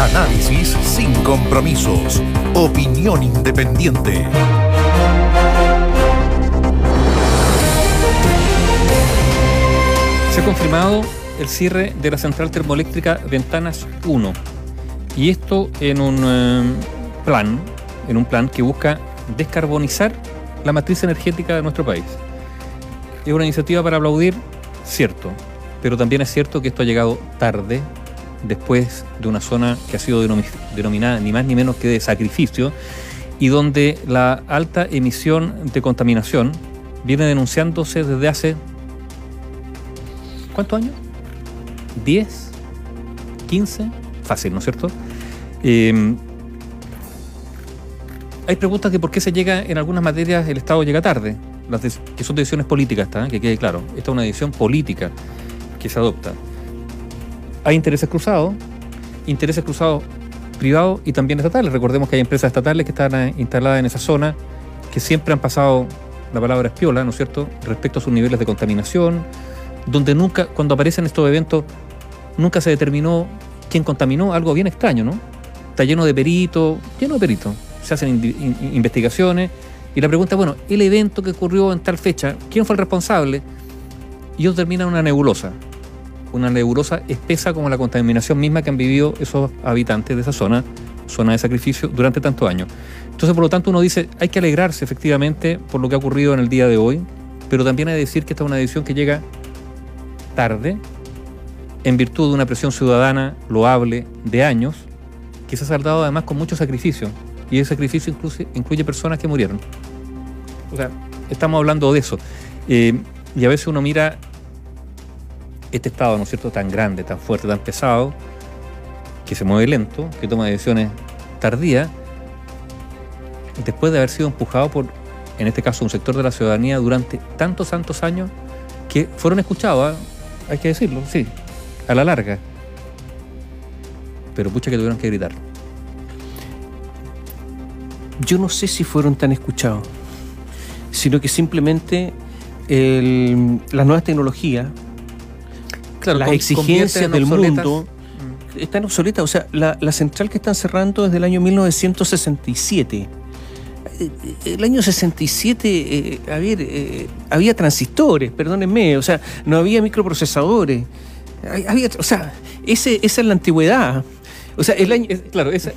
Análisis sin compromisos. Opinión independiente. Se ha confirmado el cierre de la central termoeléctrica Ventanas 1. Y esto en un eh, plan, en un plan que busca descarbonizar la matriz energética de nuestro país. Es una iniciativa para aplaudir, cierto, pero también es cierto que esto ha llegado tarde, después de una zona que ha sido denominada ni más ni menos que de sacrificio, y donde la alta emisión de contaminación viene denunciándose desde hace... ¿Cuántos años? ¿10? ¿15? Fácil, ¿no es cierto? Eh, hay preguntas de por qué se llega en algunas materias, el Estado llega tarde, las que son decisiones políticas, que quede claro. Esta es una decisión política que se adopta. Hay intereses cruzados, intereses cruzados privados y también estatales. Recordemos que hay empresas estatales que están eh, instaladas en esa zona, que siempre han pasado, la palabra espiola, ¿no es cierto?, respecto a sus niveles de contaminación, donde nunca, cuando aparecen estos eventos, nunca se determinó quién contaminó, algo bien extraño, ¿no? Está lleno de peritos, lleno de peritos. Se hacen investigaciones y la pregunta, bueno, el evento que ocurrió en tal fecha, ¿quién fue el responsable? Y ellos terminan una nebulosa una nebulosa espesa como la contaminación misma que han vivido esos habitantes de esa zona, zona de sacrificio, durante tantos años. Entonces, por lo tanto, uno dice, hay que alegrarse efectivamente por lo que ha ocurrido en el día de hoy, pero también hay que decir que esta es una decisión que llega tarde, en virtud de una presión ciudadana loable de años, que se ha saldado además con mucho sacrificio, y ese sacrificio incluye, incluye personas que murieron. O sea, estamos hablando de eso. Eh, y a veces uno mira este Estado, ¿no es cierto?, tan grande, tan fuerte, tan pesado, que se mueve lento, que toma decisiones tardías, después de haber sido empujado por, en este caso, un sector de la ciudadanía durante tantos, tantos años, que fueron escuchados, ¿ah? hay que decirlo, sí, a la larga. Pero pucha que tuvieron que gritar. Yo no sé si fueron tan escuchados, sino que simplemente las nuevas tecnologías las exigencias del mundo mm. están obsoletas. O sea, la, central que están cerrando desde el año 1967. Eh, el año 67, eh, a ver, eh, había transistores, perdónenme, o sea, no había microprocesadores. Había, o sea, ese, esa es la antigüedad. O sea, el año, claro, esa,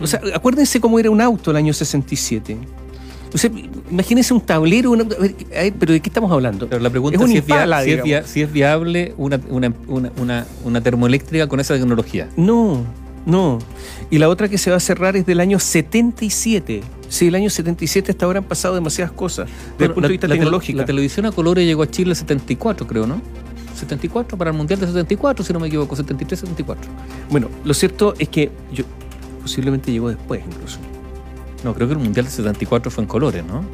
o sea, acuérdense cómo era un auto el año 67 imagínense un tablero, pero ¿de qué estamos hablando? Pero la pregunta es, si, es viable una, termoeléctrica con esa tecnología. No, no. Y la otra que se va a cerrar es del año 77. Sí, el año 77 hasta ahora han pasado demasiadas cosas desde el punto de vista tecnológico. La televisión a colores llegó a Chile en 74, creo, ¿no? 74 para el Mundial de 74, si no me equivoco, 73, 74. Bueno, lo cierto es que yo posiblemente llegó después incluso. No, creo que el Mundial del 74 fue en colores, ¿no?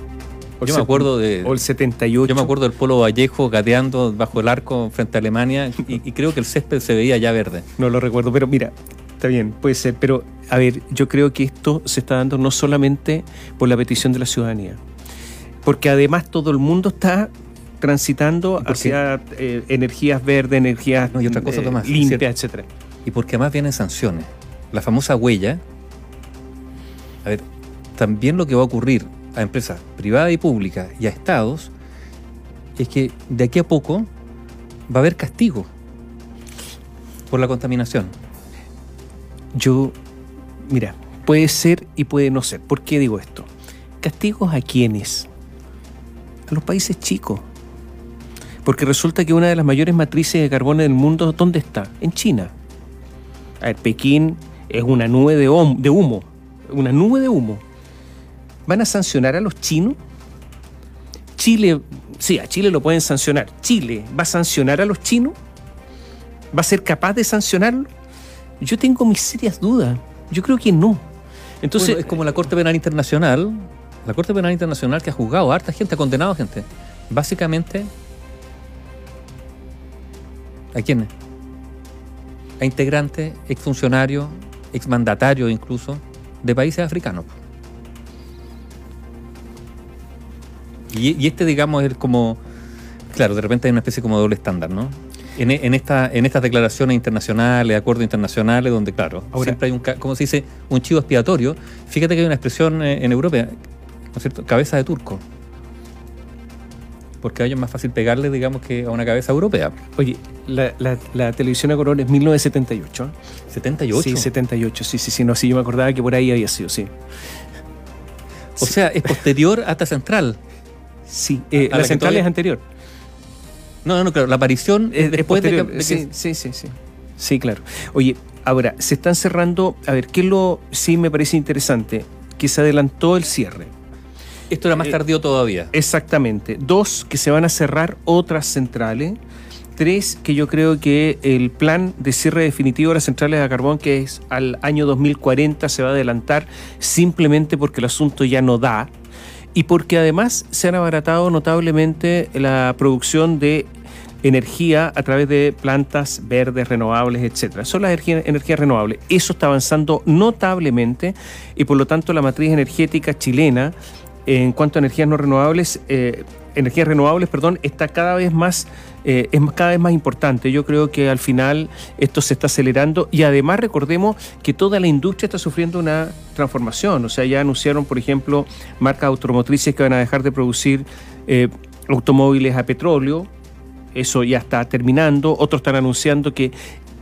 yo me acuerdo de. O el 78. Yo me acuerdo del Polo Vallejo gateando bajo el arco frente a Alemania y, creo que el césped se veía ya verde. No lo recuerdo, pero mira, está bien, puede ser. Pero, a ver, yo creo que esto se está dando no solamente por la petición de la ciudadanía, porque además todo el mundo está transitando hacia eh, energías verdes, energías y otra cosa, eh, limpias, etcétera. Y porque además vienen sanciones. La famosa huella. A ver, también lo que va a ocurrir a empresas privadas y públicas y a estados es que de aquí a poco va a haber castigo por la contaminación. Yo, mira, puede ser y puede no ser. ¿Por qué digo esto? ¿Castigos a quiénes? A los países chicos. Porque resulta que una de las mayores matrices de carbono del mundo, ¿dónde está? En China. A ver, Pekín es una nube de humo, una nube de humo. ¿Van a sancionar a los chinos? Chile, sí, a Chile lo pueden sancionar. ¿Chile va a sancionar a los chinos? ¿Va a ser capaz de sancionarlo? Yo tengo mis serias dudas. Yo creo que no. Entonces, es como la Corte Penal Internacional, la Corte Penal Internacional que ha juzgado a harta gente, ha condenado a gente. Básicamente, ¿a quiénes? A integrantes, exfuncionarios, exmandatarios incluso, de países africanos. Y, este, digamos, es como. Claro, de repente hay una especie como doble estándar, ¿no? en, en, esta, en estas declaraciones internacionales, acuerdos internacionales, donde, claro, siempre hay un, como se dice, un chivo expiatorio. Fíjate que hay una expresión eh, en Europa, ¿no es cierto? Cabeza de turco. Porque a ellos es más fácil pegarle, digamos, que a una cabeza europea. Oye, la, la, televisión a color es 1978. ¿78? Sí, 78, sí, sí, sí. No, sí, yo me acordaba que por ahí había sido, sí. O sea, es posterior hasta Central. Sí, eh, la, Central es anterior. No, no, claro, la aparición es después de, que, sí, sí, sí, sí. Sí, claro. Oye, ahora, se están cerrando, a ver, ¿qué es lo sí me parece interesante? Que se adelantó el cierre. Esto era más eh, tardío todavía. Exactamente. Dos, que se van a cerrar otras centrales. Tres, que yo creo que el plan de cierre definitivo de las centrales de carbón, que es al año 2040, se va a adelantar simplemente porque el asunto ya no da y porque además se han abaratado notablemente la producción de energía a través de plantas verdes, renovables, etcétera. Son las energías renovables. Eso está avanzando notablemente y por lo tanto la matriz energética chilena en cuanto a energías no renovables, eh, energías renovables, perdón, está cada vez más eh, es cada vez más importante. Yo creo que al final esto se está acelerando y además recordemos que toda la industria está sufriendo una transformación. O sea, ya anunciaron, por ejemplo, marcas automotrices que van a dejar de producir eh, automóviles a petróleo. Eso ya está terminando. Otros están anunciando que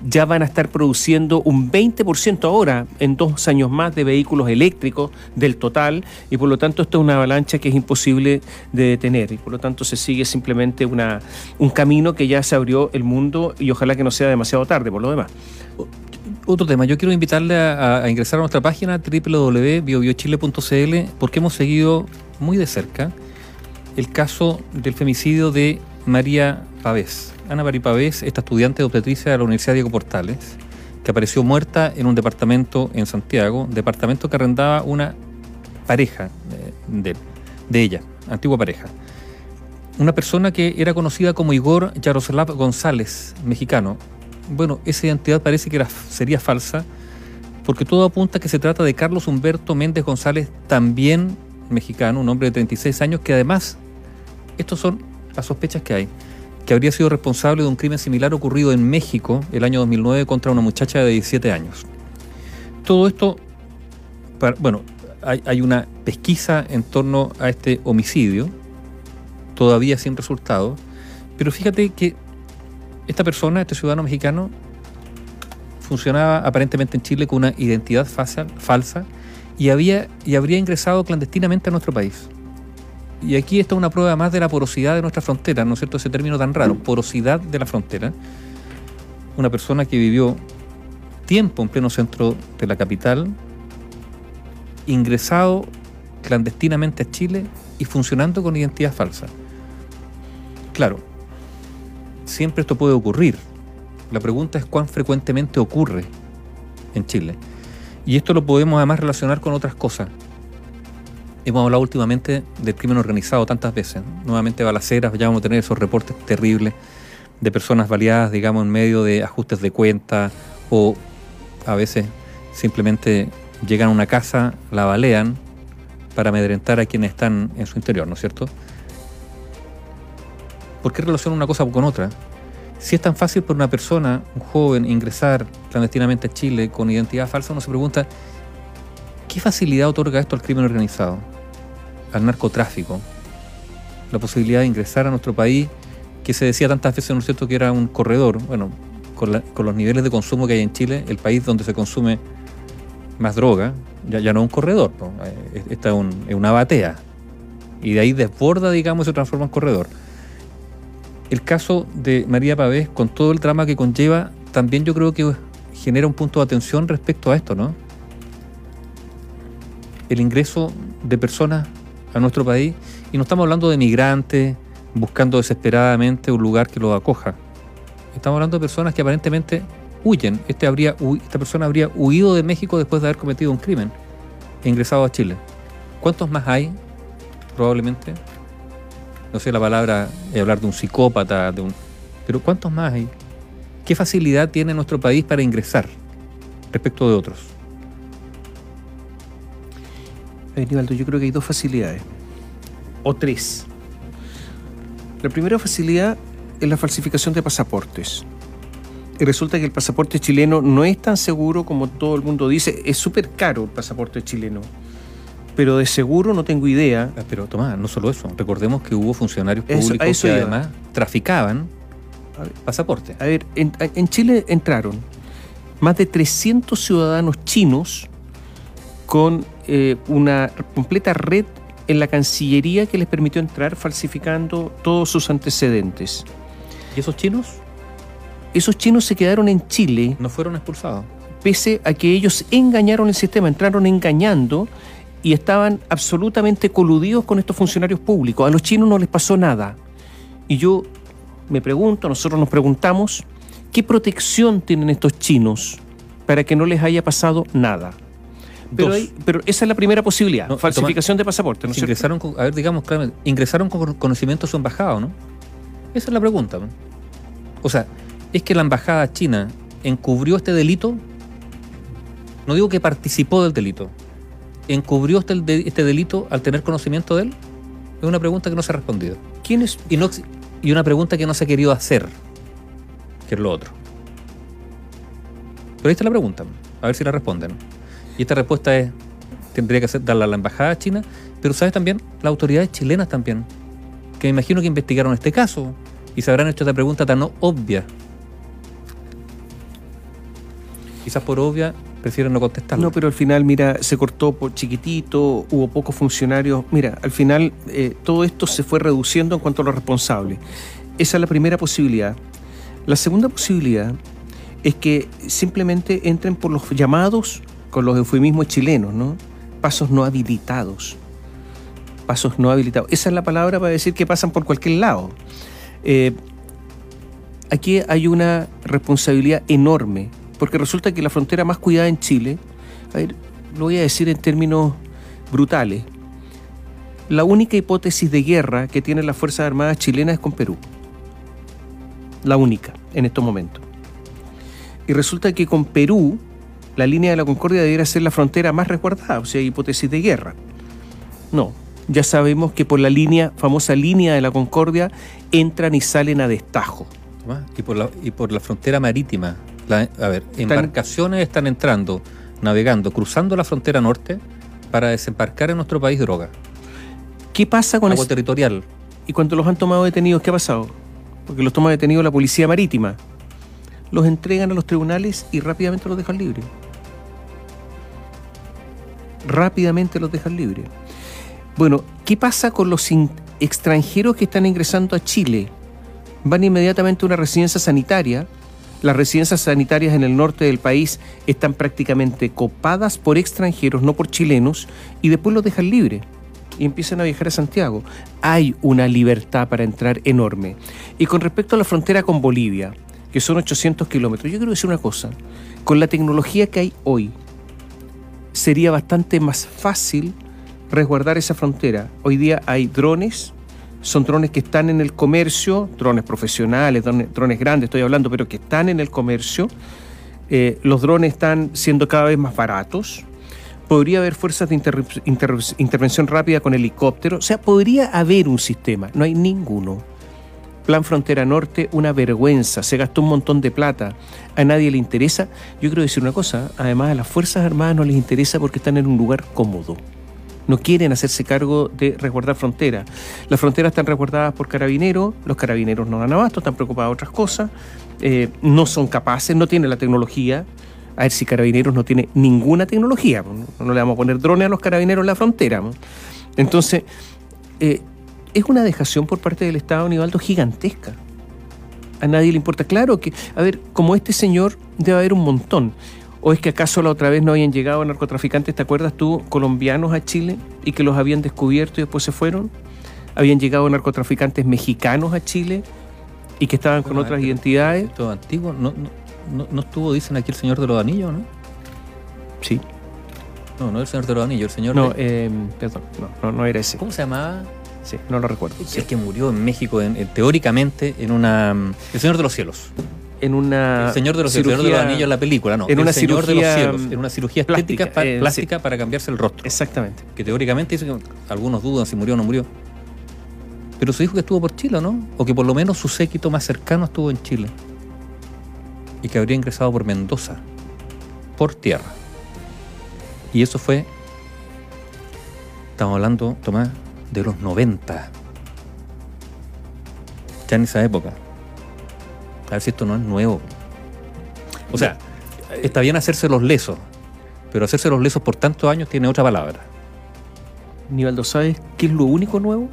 ya van a estar produciendo un 20% ahora, en dos años más, de vehículos eléctricos del total, y por lo tanto esto es una avalancha que es imposible de detener, y por lo tanto se sigue simplemente una, un camino que ya se abrió el mundo y ojalá que no sea demasiado tarde por lo demás. Otro tema, yo quiero invitarle a, ingresar a nuestra página www.biobiochile.cl porque hemos seguido muy de cerca el caso del femicidio de María Pavés. Ana Pavés, esta estudiante de obstetricia de la Universidad Diego Portales, que apareció muerta en un departamento en Santiago, departamento que arrendaba una pareja de, ella, antigua pareja. Una persona que era conocida como Igor Yaroslav González, mexicano. Bueno, esa identidad parece que era, sería falsa, porque todo apunta que se trata de Carlos Humberto Méndez González, también mexicano, un hombre de 36 años, que además, estos son las sospechas que hay que habría sido responsable de un crimen similar ocurrido en México el año 2009 contra una muchacha de 17 años. Todo esto, bueno, hay, una pesquisa en torno a este homicidio, todavía sin resultado, pero fíjate que esta persona, este ciudadano mexicano, funcionaba aparentemente en Chile con una identidad falsa, falsa y, había, y habría ingresado clandestinamente a nuestro país. Y aquí está una prueba más de la porosidad de nuestra frontera, ¿no es cierto? Ese término tan raro, porosidad de la frontera. Una persona que vivió tiempo en pleno centro de la capital, ingresado clandestinamente a Chile y funcionando con identidad falsa. Claro, siempre esto puede ocurrir. La pregunta es cuán frecuentemente ocurre en Chile. Y esto lo podemos además relacionar con otras cosas. Hemos hablado últimamente del crimen organizado tantas veces. Nuevamente balaceras, ya vamos a tener esos reportes terribles de personas baleadas, digamos, en medio de ajustes de cuenta o a veces simplemente llegan a una casa, la balean para amedrentar a quienes están en su interior, ¿no es cierto? ¿Por qué relaciona una cosa con otra? Si es tan fácil para una persona, un joven, ingresar clandestinamente a Chile con identidad falsa, uno se pregunta, ¿qué facilidad otorga esto al crimen organizado? al narcotráfico, la posibilidad de ingresar a nuestro país, que se decía tantas veces, ¿no es cierto?, que era un corredor. Bueno, con, los niveles de consumo que hay en Chile, el país donde se consume más droga, ya, no es un corredor, eh, esta es, una batea. Y de ahí desborda, digamos, y se transforma en corredor. El caso de María Pavés, con todo el drama que conlleva, también yo creo que genera un punto de atención respecto a esto, ¿no? El ingreso de personas a nuestro país y no estamos hablando de migrantes buscando desesperadamente un lugar que los acoja. Estamos hablando de personas que aparentemente huyen. Este habría, esta persona habría huido de México después de haber cometido un crimen e ingresado a Chile. ¿Cuántos más hay? Probablemente. No sé la palabra, hablar de un psicópata, de un... Pero ¿cuántos más hay? ¿Qué facilidad tiene nuestro país para ingresar respecto de otros? Yo creo que hay dos facilidades, o tres. La primera facilidad en la falsificación de pasaportes. Y resulta que el pasaporte chileno no es tan seguro como todo el mundo dice. Es súper caro el pasaporte chileno. Pero de seguro no tengo idea. Ah, pero Tomás, no solo eso. Recordemos que hubo funcionarios públicos que además traficaban pasaportes. A ver, en, en Chile entraron más de 300 ciudadanos chinos con eh, una completa red en la Cancillería que les permitió entrar falsificando todos sus antecedentes. ¿Y esos chinos? Esos chinos se quedaron en Chile. No fueron expulsados. Pese a que ellos engañaron el sistema, entraron engañando y estaban absolutamente coludidos con estos funcionarios públicos. A los chinos no les pasó nada. Y yo me pregunto, nosotros nos preguntamos, ¿qué protección tienen estos chinos para que no les haya pasado nada? Pero, pero esa es la primera posibilidad, falsificación de pasaporte. ¿no ingresaron, con, a ver, digamos ingresaron con conocimiento a su embajada, ¿no? Esa es la pregunta. O sea, ¿es que la embajada china encubrió este delito? No digo que participó del delito. ¿Encubrió este, este delito al tener conocimiento de él? Es una pregunta que no se ha respondido. ¿Quién es? Y, no, y una pregunta que no se ha querido hacer, que es lo otro. Pero ahí está la pregunta, a ver si la responden. Y esta respuesta es, tendría que darla a la embajada china, pero sabes también, las autoridades chilenas también, que me imagino que investigaron este caso y se habrán hecho esta pregunta tan obvia. Quizás por obvia prefieren no contestar. No, pero al final, mira, se cortó por chiquitito, hubo pocos funcionarios. Mira, al final eh, todo esto se fue reduciendo en cuanto a los responsables. Esa es la primera posibilidad. La segunda posibilidad es que simplemente entren por los llamados con los eufemismos chilenos, ¿no? Pasos no habilitados. Pasos no habilitados. Esa es la palabra para decir que pasan por cualquier lado. Eh, aquí hay una responsabilidad enorme, porque resulta que la frontera más cuidada en Chile, a ver, lo voy a decir en términos brutales, la única hipótesis de guerra que tienen las Fuerzas Armadas chilenas es con Perú. La única en estos momentos. Y resulta que con Perú la línea de la Concordia debiera ser la frontera más resguardada, o sea, hipótesis de guerra. No, ya sabemos que por la línea, famosa línea de la Concordia, entran y salen a destajo. Y por la, y por la frontera marítima, a ver, embarcaciones están entrando, navegando, cruzando la frontera norte para desembarcar en nuestro país droga. ¿Qué pasa con eso? territorial. ¿Y cuando los han tomado detenidos, qué ha pasado? Porque los toma detenidos la policía marítima. Los entregan a los tribunales y rápidamente los dejan libres rápidamente los dejan libres. Bueno, ¿qué pasa con los extranjeros que están ingresando a Chile? Van inmediatamente a una residencia sanitaria. Las residencias sanitarias en el norte del país están prácticamente copadas por extranjeros, no por chilenos, y después los dejan libres y empiezan a viajar a Santiago. Hay una libertad para entrar enorme. Y con respecto a la frontera con Bolivia, que son 800 kilómetros, yo quiero decir una cosa. Con la tecnología que hay hoy, sería bastante más fácil resguardar esa frontera. Hoy día hay drones, son drones que están en el comercio, drones profesionales, drones, grandes, estoy hablando, pero que están en el comercio. Eh, los drones están siendo cada vez más baratos. Podría haber fuerzas de intervención rápida con helicóptero. O sea, podría haber un sistema. No hay ninguno. Plan Frontera Norte, una vergüenza, se gastó un montón de plata, a nadie le interesa. Yo quiero decir una cosa, además a las Fuerzas Armadas no les interesa porque están en un lugar cómodo. No quieren hacerse cargo de resguardar fronteras. Las fronteras están resguardadas por carabineros, los carabineros no dan abasto, están preocupados de otras cosas, eh, no son capaces, no tienen la tecnología. A ver si carabineros no tiene ninguna tecnología, no le vamos a poner drones a los carabineros en la frontera. Entonces, eh, es una dejación por parte del Estado, Nivaldo, gigantesca. A nadie le importa. Claro que, a ver, como este señor debe haber un montón. ¿O es que acaso la otra vez no habían llegado narcotraficantes, te acuerdas tú, colombianos a Chile y que los habían descubierto y después se fueron? Habían llegado narcotraficantes mexicanos a Chile y que estaban con otras identidades. Todo antiguo, no, no, estuvo, dicen aquí el señor de los anillos, ¿no? Sí. No, no el señor de los anillos, el señor. No, eh, perdón, no, no, era ese. ¿Cómo se llamaba? Sí, no lo recuerdo. Es que murió en México, teóricamente, en una. El Señor de los Cielos. En una. El Señor de los Cielos, el Señor de los Anillos, la película, no. En una Señor cirugía, de los Cielos. En una cirugía plástica, plástica, para, cambiarse el rostro. Exactamente. Que teóricamente dicen que algunos dudan si murió o no murió. Pero se dijo que estuvo por Chile, ¿no? O que por lo menos su séquito más cercano estuvo en Chile. Y que habría ingresado por Mendoza, por tierra. Y eso fue, estamos hablando, Tomás, de los 90. Ya en esa época. A ver si esto no es nuevo. O sea, está bien hacerse los lesos, pero hacerse los lesos por tantos años tiene otra palabra. Nivaldo, ¿sabes qué es lo único nuevo?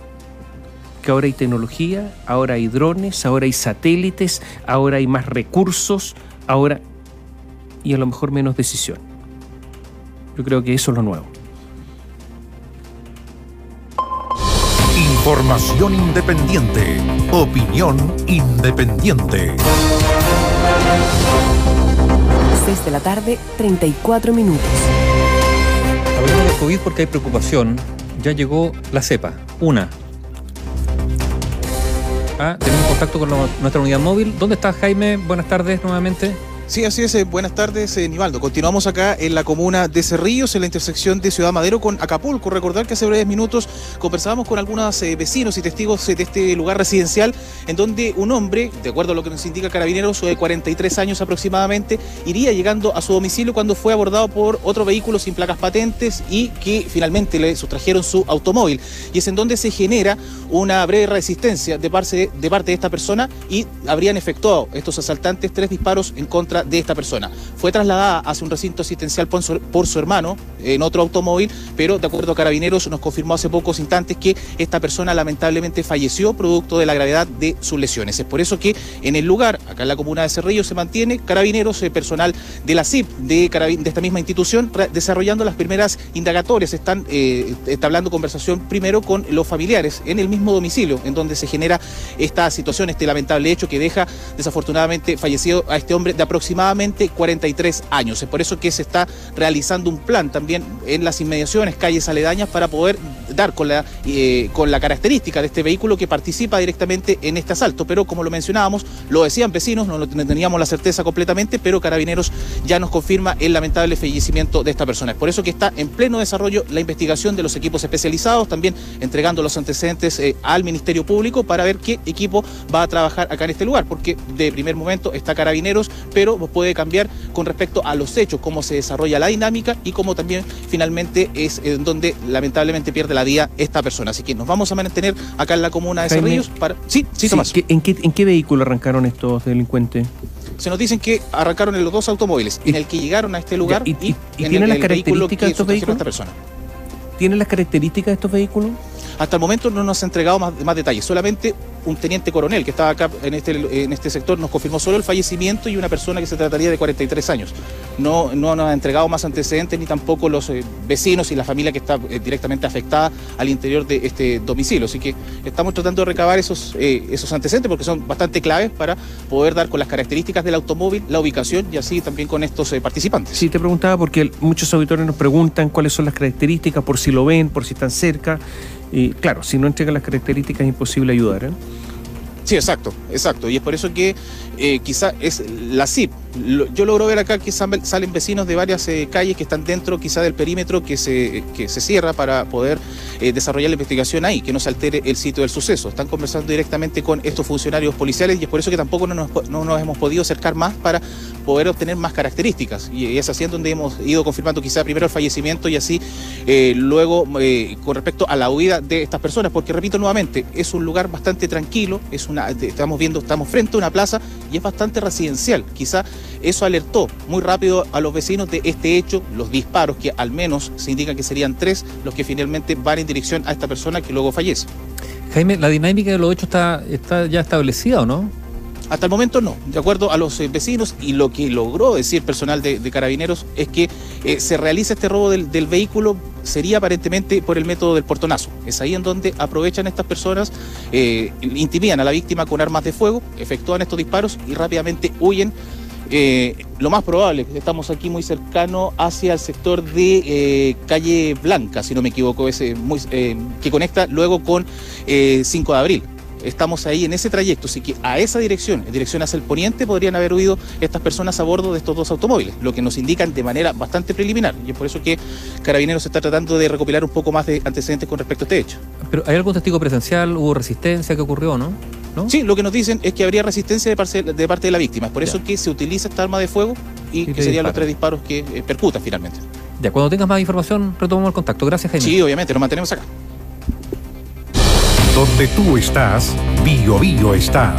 Que ahora hay tecnología, ahora hay drones, ahora hay satélites, ahora hay más recursos, ahora... y a lo mejor menos decisión. Yo creo que eso es lo nuevo. Información independiente. Opinión independiente. 6 de la tarde, 34 minutos. Hablamos de COVID porque hay preocupación. Ya llegó la cepa, una. Ah, tenemos contacto con nuestra unidad móvil. ¿Dónde está Jaime? Buenas tardes nuevamente. Sí, así es. Eh, buenas tardes, eh, Nivaldo. Continuamos acá en la comuna de Cerrillos, en la intersección de Ciudad Madero con Acapulco. Recordar que hace breves minutos conversábamos con algunos eh, vecinos y testigos de este lugar residencial, en donde un hombre, de acuerdo a lo que nos indica Carabineros, de 43 años aproximadamente, iría llegando a su domicilio cuando fue abordado por otro vehículo sin placas patentes y que finalmente le sustrajeron su automóvil. Y es en donde se genera una breve resistencia de parte de, parte de esta persona y habrían efectuado estos asaltantes tres disparos en contra de esta persona. Fue trasladada hacia un recinto asistencial por su, hermano en otro automóvil, pero de acuerdo a Carabineros nos confirmó hace pocos instantes que esta persona lamentablemente falleció producto de la gravedad de sus lesiones. Es por eso que en el lugar, acá en la comuna de Cerrillo, se mantiene Carabineros, eh, personal de la CIP, de, de, esta misma institución, desarrollando las primeras indagatorias. Están eh, establando conversación primero con los familiares en el mismo domicilio en donde se genera esta situación, este lamentable hecho que deja desafortunadamente fallecido a este hombre de aproximadamente aproximadamente 43 años. Es por eso que se está realizando un plan también en las inmediaciones, calles aledañas, para poder dar con la, eh, con la característica de este vehículo que participa directamente en este asalto. Pero como lo mencionábamos, lo decían vecinos, no teníamos la certeza completamente, pero Carabineros ya nos confirma el lamentable fallecimiento de esta persona. Es por eso que está en pleno desarrollo la investigación de los equipos especializados, también entregando los antecedentes eh, al Ministerio Público para ver qué equipo va a trabajar acá en este lugar, porque de primer momento está Carabineros, pero puede cambiar con respecto a los hechos, cómo se desarrolla la dinámica y cómo también finalmente es en donde lamentablemente pierde la vida esta persona. Así que nos vamos a mantener acá en la comuna de Cerrillos para... Sí, sí, Tomás. ¿en, qué, ¿En qué vehículo arrancaron estos delincuentes? se nos dicen que arrancaron en los dos automóviles, en el que llegaron a este lugar y, tienen las características de estos vehículos. Esta persona. ¿Tienen las características de estos vehículos? Hasta el momento no nos ha entregado más, más detalles, solamente un teniente coronel que estaba acá en este, en este sector nos confirmó solo el fallecimiento y una persona que se trataría de 43 años. No, no nos ha entregado más antecedentes ni tampoco los eh, vecinos y la familia que está eh, directamente afectada al interior de este domicilio. Así que estamos tratando de recabar esos, eh, esos antecedentes porque son bastante claves para poder dar con las características del automóvil, la ubicación y así también con estos participantes. Sí, te preguntaba porque muchos auditores nos preguntan cuáles son las características, por si lo ven, por si están cerca. Y claro, si no entregan las características es imposible ayudar. ¿eh? Sí, exacto, exacto. Y es por eso que eh, quizá es la CIP. Yo logro ver acá que salen vecinos de varias eh, calles que están dentro quizá del perímetro que se, se cierra para poder eh, desarrollar la investigación ahí, que no se altere el sitio del suceso. Están conversando directamente con estos funcionarios policiales y es por eso que tampoco no nos, no nos hemos podido acercar más para poder obtener más características. Y es así en donde hemos ido confirmando quizá primero el fallecimiento y así luego con respecto a la huida de estas personas, porque repito nuevamente, es un lugar bastante tranquilo, es una, estamos viendo, estamos frente a una plaza y es bastante residencial. Quizá eso alertó muy rápido a los vecinos de este hecho, los disparos, que al menos se indica que serían tres los que finalmente van en dirección a esta persona que luego fallece. Jaime, ¿la dinámica de los hechos está, está ya establecida o no? Hasta el momento no. De acuerdo a los eh, vecinos y lo que logró decir personal de, carabineros es que eh, se realiza este robo del, vehículo sería aparentemente por el método del portonazo. Es ahí en donde aprovechan estas personas, eh, intimidan a la víctima con armas de fuego, efectúan estos disparos y rápidamente huyen. Lo más probable, estamos aquí muy cercano hacia el sector de calle Blanca, si no me equivoco, ese, muy, que conecta luego con 5 de abril estamos ahí en ese trayecto, así que a esa dirección, en dirección hacia el poniente, podrían haber huido estas personas a bordo de estos dos automóviles, lo que nos indican de manera bastante preliminar. Y es por eso que Carabineros está tratando de recopilar un poco más de antecedentes con respecto a este hecho. Pero ¿hay algún testigo presencial? ¿Hubo resistencia? ¿Qué ocurrió, no? Sí, lo que nos dicen es que habría resistencia de, parte de la víctima. Es por eso que se utiliza esta arma de fuego y, que serían los tres disparos que eh, percutan finalmente. Ya, cuando tengas más información, retomamos el contacto. Gracias, Jaime. Sí, obviamente, nos mantenemos acá. Donde tú estás, Bio Bio está.